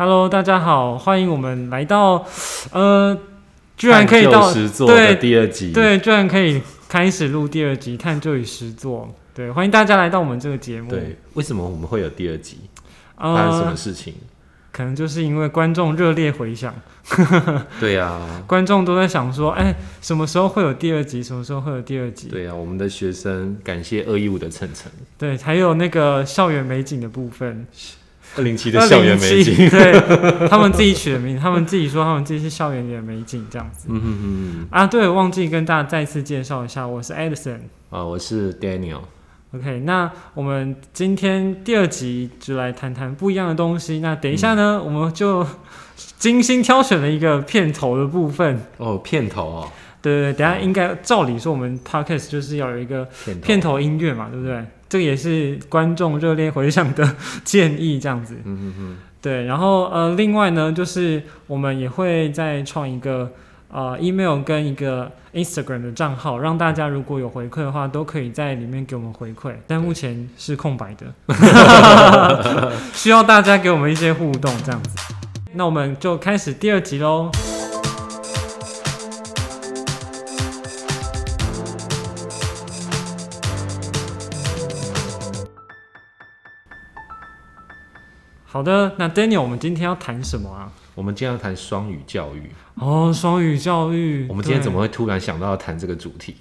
Hello，大家好，欢迎我们来到，呃，居然可以到对第二集，，对，居然可以开始录第二集《探究与实作》。对，欢迎大家来到我们这个节目。对，为什么我们会有第二集？发生什么呃，事情？可能就是因为观众热烈回响，对呀、观众都在想说，哎，什么时候会有第二集？什么时候会有第二集？对呀、我们的学生感谢二一五的晨晨，对，还有那个校园美景的部分，二零七的校园美景，对他们自己取的名字，他们自己说他们自己是校园里的美景这样子。嗯嗯嗯啊，对，忘记跟大家再次介绍一下，我是 Edison。哼，啊，我是 Daniel，OK，那我们今天第二集就来谈谈不一样的东西。那等一下呢，我们就精心挑选了一个片头的部分。哦，片头哦，对对对，等下应该照理说，我们 Podcast 就是要有一个，片头音乐嘛，对不对？这也是观众热烈回响的建议，这样子。嗯嗯嗯，对，然后呃，另外呢，就是我们也会再创一个呃 email 跟一个 Instagram 的账号，让大家如果有回馈的话，都可以在里面给我们回馈。但目前是空白的，需要大家给我们一些互动，这样子。那我们就开始第二集喽。好的，那 Daniel，我们今天要谈什么啊？我们今天要谈双语教育，哦，双语教育。我们今天怎么会突然想到要谈这个主题？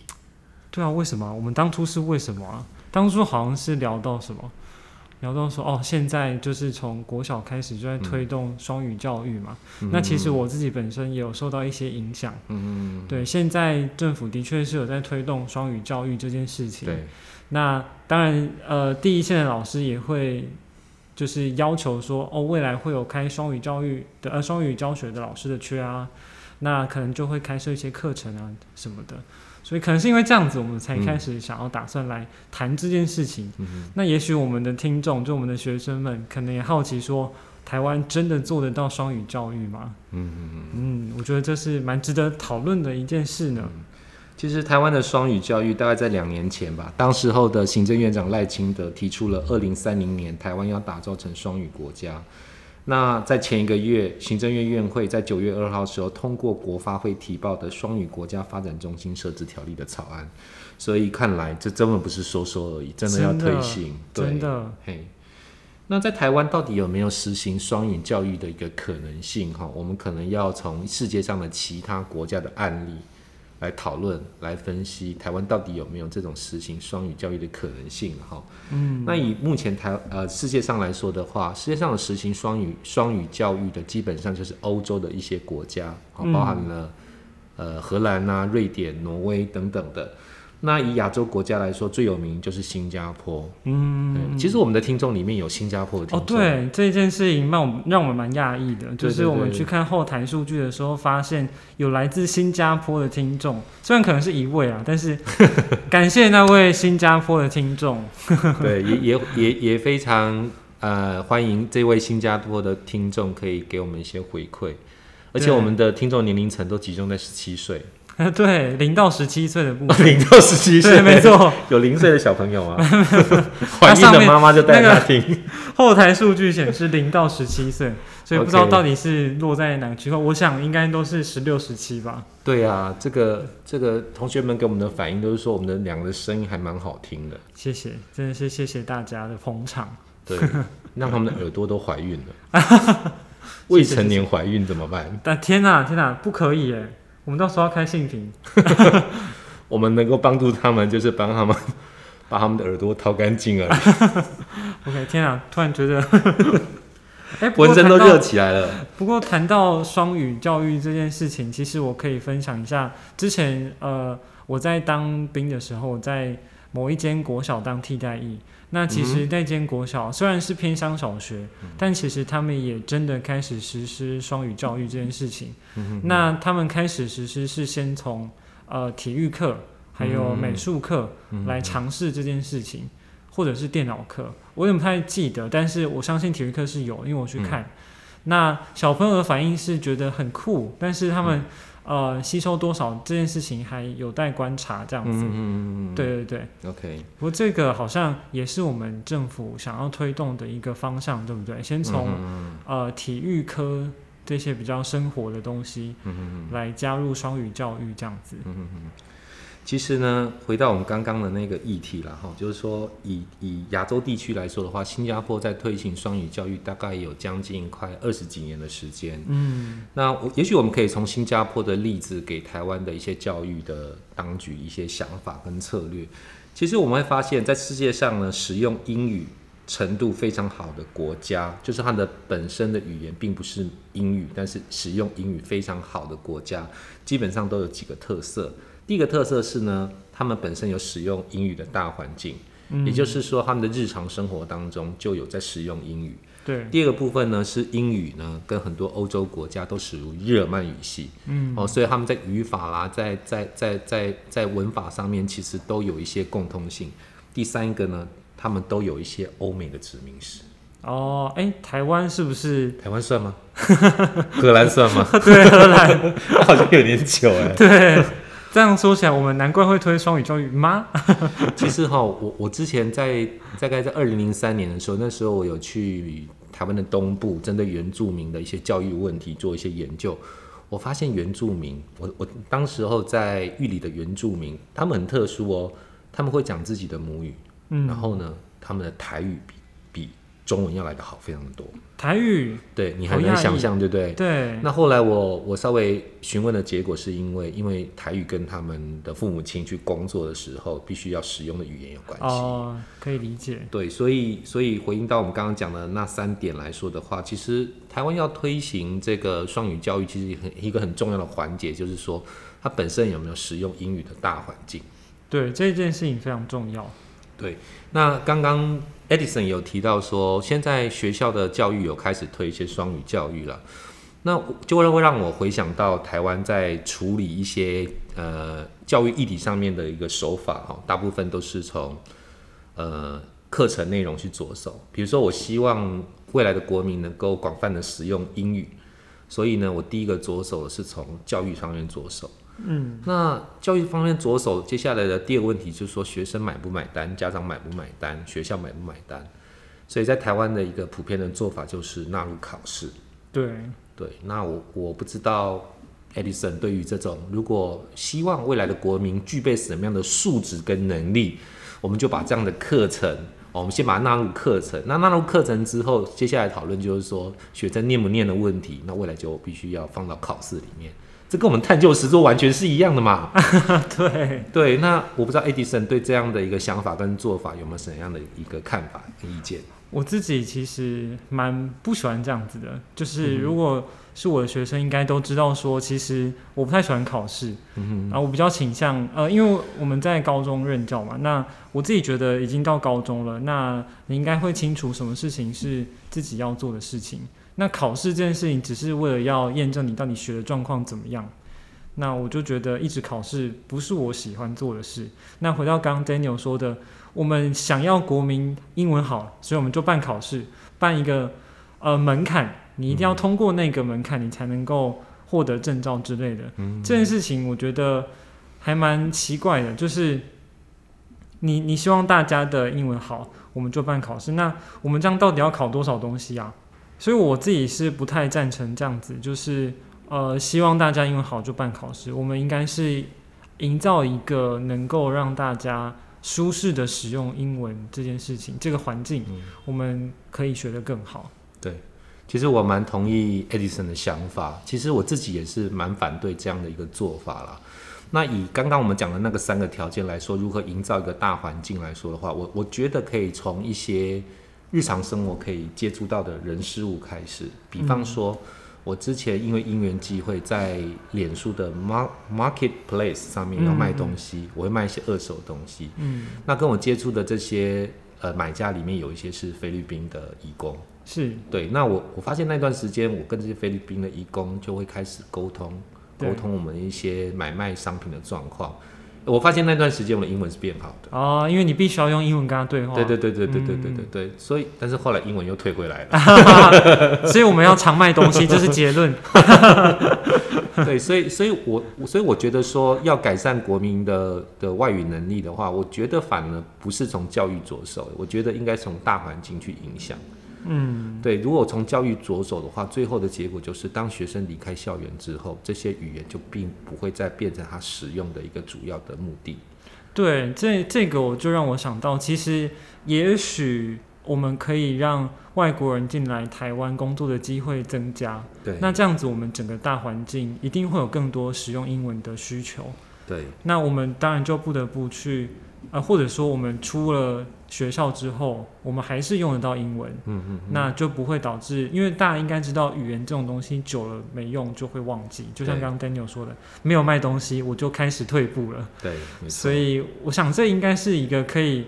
对啊，为什么？我们当初是为什么啊？当初好像是聊到什么？聊到说哦，现在就是从国小开始就在推动双语教育嘛。那其实我自己本身也有受到一些影响。嗯，对，现在政府的确是有在推动双语教育这件事情。对，那当然，呃，第一线的老师也会就是要求说，哦，未来会有开双语教育的呃双语教学的老师的缺啊，那可能就会开设一些课程啊什么的。所以可能是因为这样子，我们才开始想要打算来谈这件事情。嗯，那也许我们的听众，就我们的学生们，可能也好奇说，台湾真的做得到双语教育吗？嗯哼哼。嗯，我觉得这是蛮值得讨论的一件事呢。其实台湾的双语教育大概在两年前吧，当时候的行政院长赖清德提出了二零三零年台湾要打造成双语国家。那在前一个月，行政院院会在九月二号时候通过国发会提报的双语国家发展中心设置条例的草案，所以看来这根本不是说说而已，真的要推行。对真的，嘿，那在台湾到底有没有实行双语教育的一个可能性？哈，我们可能要从世界上的其他国家的案例来讨论、来分析台湾到底有没有这种实行双语教育的可能性？哈，嗯，那以目前台呃世界上来说的话，世界上的实行双语双语教育的，基本上就是欧洲的一些国家，包含了、呃荷兰啊、瑞典、挪威等等的。那以亚洲国家来说，最有名就是新加坡。嗯，其实我们的听众里面有新加坡的听哦，众。对这件事情让我们让我们蛮讶异的，就是我们去看后台数据的时候，发现有来自新加坡的听众，虽然可能是一位啊，但是感谢那位新加坡的听众。对，也也也也非常呃欢迎这位新加坡的听众可以给我们一些回馈，而且我们的听众年龄层都集中在十七岁，对，零到十七岁的部分，零到十七岁，对，没，错，有零岁的小朋友啊，怀孕的妈妈就带那个他听，后台数据显示零到十七岁，所以不知道到底是落在哪个区块。我想应该都是十六、十七吧。对啊，这个这个同学们给我们的反应都是说我们的两个的声音还蛮好听的，谢谢，真的是谢谢大家的捧场。对，让他们的耳朵都怀孕了，未成年怀孕怎么办？但天哪，天哪，不可以耶！我们到时候要开性平。我们能够帮助他们，就是帮他们把他们的耳朵掏干净而已。OK，天啊，突然觉得，哎、不过浑身都谈到热起来了。不过谈到双语教育这件事情，其实我可以分享一下，之前呃我在当兵的时候，在某一间国小当替代役。那其实那间国小虽然是偏乡小学，但其实他们也真的开始实施双语教育这件事情。那他们开始实施是先从呃体育课还有美术课来尝试这件事情，或者是电脑课，我有点不太记得，但是我相信体育课是有，因为我去看。那小朋友的反应是觉得很酷，但是他们、呃吸收多少这件事情还有待观察，这样子。嗯嗯嗯对对对，，OK，不过这个好像也是我们政府想要推动的一个方向，对不对？先从、嗯呃体育科这些比较生活的东西来加入双语教育，这样子。嗯嗯嗯。其实呢，回到我们刚刚的那个议题了哈，就是说以以亚洲地区来说的话，新加坡在推行双语教育大概有将近快二十几年的时间。嗯那我也许我们可以从新加坡的例子，给台湾的一些教育的当局一些想法跟策略。其实我们会发现，在世界上呢，使用英语程度非常好的国家，就是它的本身的语言并不是英语，但是使用英语非常好的国家，基本上都有几个特色。第一个特色是呢，他们本身有使用英语的大环境，嗯，也就是说，他们的日常生活当中就有在使用英语。对，第二个部分呢是英语呢，跟很多欧洲国家都属于日耳曼语系嗯哦，所以他们在语法啦，在在在在在文法上面其实都有一些共通性。第三个呢，他们都有一些欧美的殖民史。哦，哎，台湾是不是？台湾算吗？荷兰算吗？对，荷兰。好像有点久哎。对，这样说起来，我们难怪会推双语教育吗？其实哈，我我之前在大概在二零零三年的时候，那时候我有去台湾的东部，针对原住民的一些教育问题做一些研究。我发现原住民，我我当时候在玉里的原住民，他们很特殊哦，他们会讲自己的母语，嗯，然后呢，他们的台语比比中文要来的好非常的多。台语，对你很难想象，对不对？对，那后来我我稍微询问的结果是因为，因为台语跟他们的父母亲去工作的时候，必须要使用的语言有关系。哦，可以理解。对，所以所以回应到我们刚刚讲的那三点来说的话，其实台湾要推行这个双语教育，其实很一个很重要的环节，就是说它本身有没有使用英语的大环境。对，这件事情非常重要。对那刚刚 Edison 有提到说，现在学校的教育有开始推一些双语教育了，那就会会让我回想到台湾在处理一些呃教育议题上面的一个手法哈，大部分都是从呃课程内容去着手。比如说，我希望未来的国民能够广泛的使用英语，所以呢，我第一个着手的是从教育方面着手。嗯，那教育方面着手，接下来的第二个问题就是说，学生买不买单，家长买不买单，学校买不买单。所以在台湾的一个普遍的做法就是纳入考试。对，对，那我我不知道 Edison 对于这种如果希望未来的国民具备什么样的素质跟能力，我们就把这样的课程，哦我们先把它纳入课程。那纳入课程之后，接下来讨论就是说学生念不念的问题，那未来就必须要放到考试里面。这跟我们探究实作完全是一样的嘛？对，对，那我不知道 Edison 对这样的一个想法跟做法有没有什么样的一个看法跟意见？我自己其实蛮不喜欢这样子的，就是嗯如果是我的学生，应该都知道说，其实我不太喜欢考试，嗯啊，我比较倾向呃，因为我们在高中任教嘛，那我自己觉得已经到高中了，那你应该会清楚什么事情是自己要做的事情。那考试这件事情只是为了要验证你到底学的状况怎么样。那我就觉得一直考试不是我喜欢做的事。那回到刚刚 Daniel 说的，我们想要国民英文好，所以我们就办考试，办一个呃门槛，你一定要通过那个门槛，你才能够获得证照之类的。嗯这件事情我觉得还蛮奇怪的，就是你你希望大家的英文好，我们就办考试，那我们这样到底要考多少东西啊？所以我自己是不太赞成这样子，就是呃希望大家英文好就办考试，我们应该是营造一个能够让大家舒适的使用英文这件事情，这个环境嗯我们可以学得更好。对其实我蛮同意 Edison 的想法，其实我自己也是蛮反对这样的一个做法啦。那以刚刚我们讲的那个三个条件来说，如何营造一个大环境来说的话，我我觉得可以从一些日常生活可以接触到的人事物开始。比方说，我之前因为因缘机会在脸书的 Mar Marketplace 上面要卖东西，我会卖一些二手东西。嗯，那跟我接触的这些呃买家里面有一些是菲律宾的义工。是对，那我我发现那段时间，我跟这些菲律宾的义工就会开始沟通，沟通我们一些买卖商品的状况。我发现那段时间我的英文是变好的。哦，因为你必须要用英文跟他对话。对对对对对对对对对，所以但是后来英文又退回来了。所以我们要常卖东西，这是结论。对，所以所以我所以我觉得说要改善国民的的外语能力的话，我觉得反而不是从教育着手，我觉得应该从大环境去影响。嗯，对，如果从教育着手的话，最后的结果就是当学生离开校园之后，这些语言就并不会再变成他使用的一个主要的目的。对，这这个我就让我想到，其实也许我们可以让外国人进来台湾工作的机会增加。对，那这样子，我们整个大环境一定会有更多使用英文的需求。对，那我们当然就不得不去，呃，或者说我们出了学校之后，我们还是用得到英文，嗯嗯，那就不会导致，因为大家应该知道，语言这种东西久了没用就会忘记。就像刚刚 Daniel 说的，没有卖东西，我就开始退步了。对，所以我想这应该是一个可以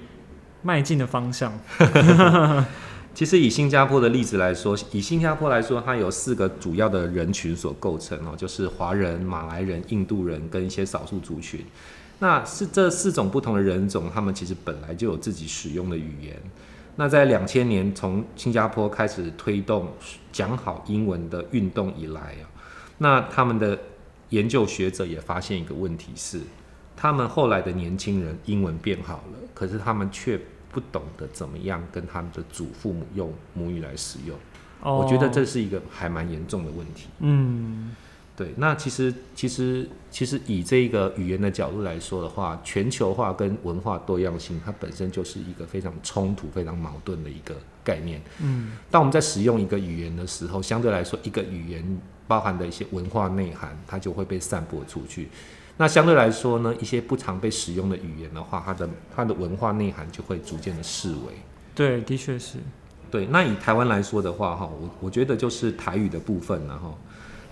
迈进的方向。其实以新加坡的例子来说，以新加坡来说，它有四个主要的人群所构成哦，就是华人、马来人、印度人跟一些少数族群。那是这四种不同的人种，他们其实本来就有自己使用的语言。那在两千年从新加坡开始推动讲好英文的运动以来啊，那他们的研究学者也发现一个问题是，他们后来的年轻人英文变好了，可是他们却不懂得怎么样跟他们的祖父母用母语来使用。我觉得这是一个还蛮严重的问题。嗯。对，那其实其实其实以这个语言的角度来说的话，全球化跟文化多样性，它本身就是一个非常冲突、非常矛盾的一个概念。嗯，当我们在使用一个语言的时候，相对来说，一个语言包含的一些文化内涵，它就会被散播出去。那相对来说呢，一些不常被使用的语言的话，它的它的文化内涵就会逐渐的式微。对，的确是。对，那以台湾来说的话，哈，我我觉得就是台语的部分，然后。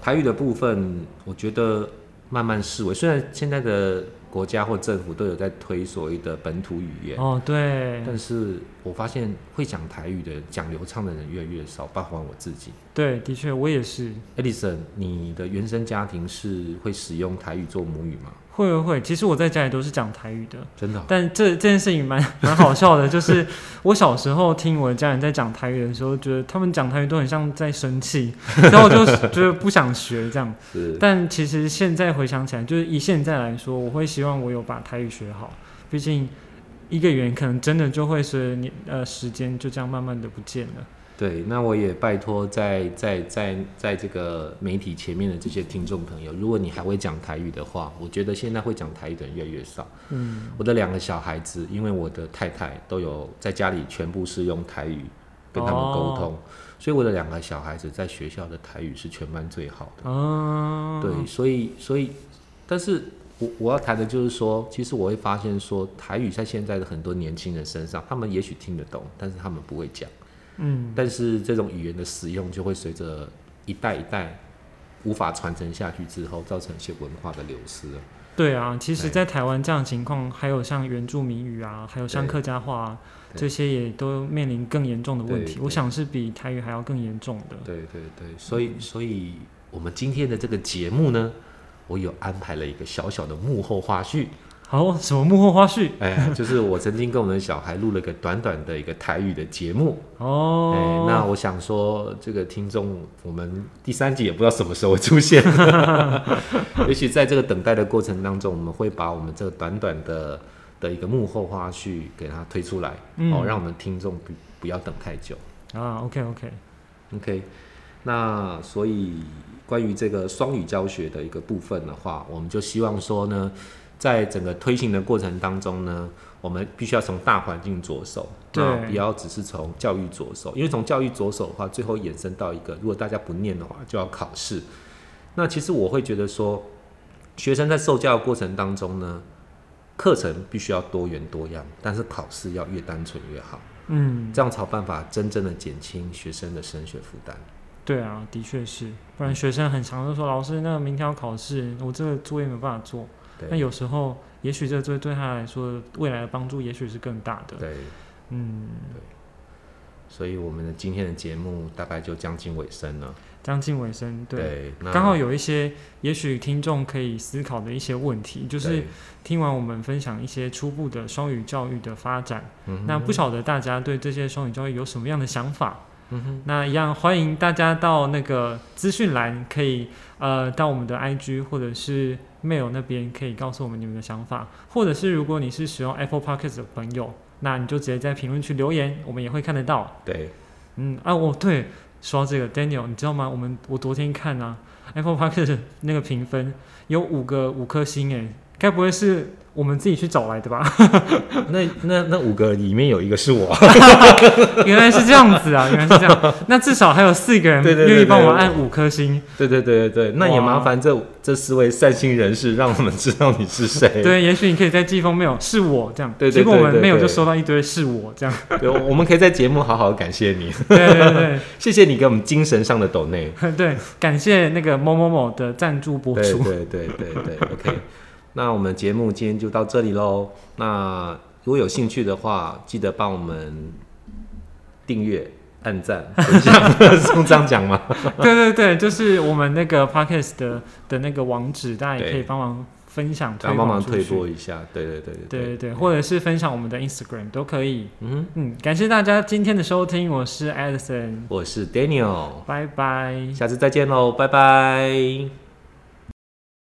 台语的部分，我觉得慢慢视为。虽然现在的国家或政府都有在推所谓的本土语言，哦，对，但是我发现会讲台语的、讲流畅的人越来越少，包括我自己。对，的确，我也是。Edison，你的原生家庭是会使用台语做母语吗？会会会，其实我在家里都是讲台语的，真的。但这这件事情蛮蛮好笑的，就是我小时候听我的家人在讲台语的时候，觉得他们讲台语都很像在生气，然后我就觉得不想学这样。是。但其实现在回想起来，就是以现在来说，我会希望我有把台语学好，毕竟一个语言可能真的就会随你呃时间就这样慢慢的不见了。对，那我也拜托在在在在这个媒体前面的这些听众朋友，如果你还会讲台语的话，我觉得现在会讲台语的人越来越少。嗯，我的两个小孩子，因为我的太太都有在家里全部是用台语跟他们沟通，所以我的两个小孩子在学校的台语是全班最好的。哦，对，所以所以，但是我我要谈的就是说，其实我会发现说，台语在现在的很多年轻人身上，他们也许听得懂，但是他们不会讲。嗯，但是这种语言的使用就会随着一代一代无法传承下去之后，造成一些文化的流失。对啊，其实，在台湾这样的情况，还有像原住民语啊，还有像客家话啊，这些也都面临更严重的问题。我想是比台语还要更严重的。对对对，所以，所以我们今天的这个节目呢，我有安排了一个小小的幕后花絮。好，什么幕后花絮？哎，就是我曾经跟我们的小孩录了个短短的一个台语的节目。哦，哎，那我想说，这个听众，我们第三集也不知道什么时候会出现。也许在这个等待的过程当中，我们会把我们这个短短的的一个幕后花絮给它推出来，哦，让我们听众不不要等太久。啊，OK，OK，OK。那所以关于这个双语教学的一个部分的话，我们就希望说呢。在整个推行的过程当中呢，我们必须要从大环境着手，那，不要只是从教育着手，因为从教育着手的话，最后衍生到一个，如果大家不念的话，就要考试。那其实我会觉得说，学生在受教的过程当中呢，课程必须要多元多样，但是考试要越单纯越好，嗯，这样才有办法真正的减轻学生的升学负担。对啊，的确是，不然学生很常就说，老师，那明天要考试，我这个作业没办法做。那有时候，也许这个作业对他来说，未来的帮助也许是更大的。对，嗯，对。所以我们的今天的节目大概就将近尾声了。将近尾声，对，那刚好有一些也许听众可以思考的一些问题，就是听完我们分享一些初步的双语教育的发展，那不晓得大家对这些双语教育有什么样的想法？嗯哼，那一样欢迎大家到那个资讯栏，可以呃到我们的 IG 或者是 mail 那边可以告诉我们你们的想法，或者是如果你是使用 Apple Podcast 的朋友，那你就直接在评论区留言，我们也会看得到。对，嗯啊，我对说到这个 Daniel，你知道吗？我们我昨天看啊，Apple Podcast 那个评分有五个五颗星诶，该不会是我们自己去找来的吧？那那那五个里面有一个是我，原来是这样子啊，原来是这样。那至少还有四个人愿意帮我对按五颗星。对对对对对，那也麻烦这这四位善心人士，让我们知道你是谁。对，也许你可以在寄封 mail 是我这样，对对结果我们没有就收到一堆是我这样。对，我们可以在节目好好感谢你，对对对谢谢你给我们精神上的抖内。对对，感谢那个某某某的赞助播出。对对对对对，OK。那我们节目今天就到这里喽。那如果有兴趣的话，记得帮我们订阅、按赞、分享，是这样讲吗？对对对，就是我们那个 podcast 的的那个网址，大家也可以帮忙分享帮忙推。播一下。对对对对对对，或者是分享我们的 Instagram 都可以。嗯，嗯，感谢大家今天的收听，我是 Edison，我是 Daniel，拜拜。下次再见喽，拜拜。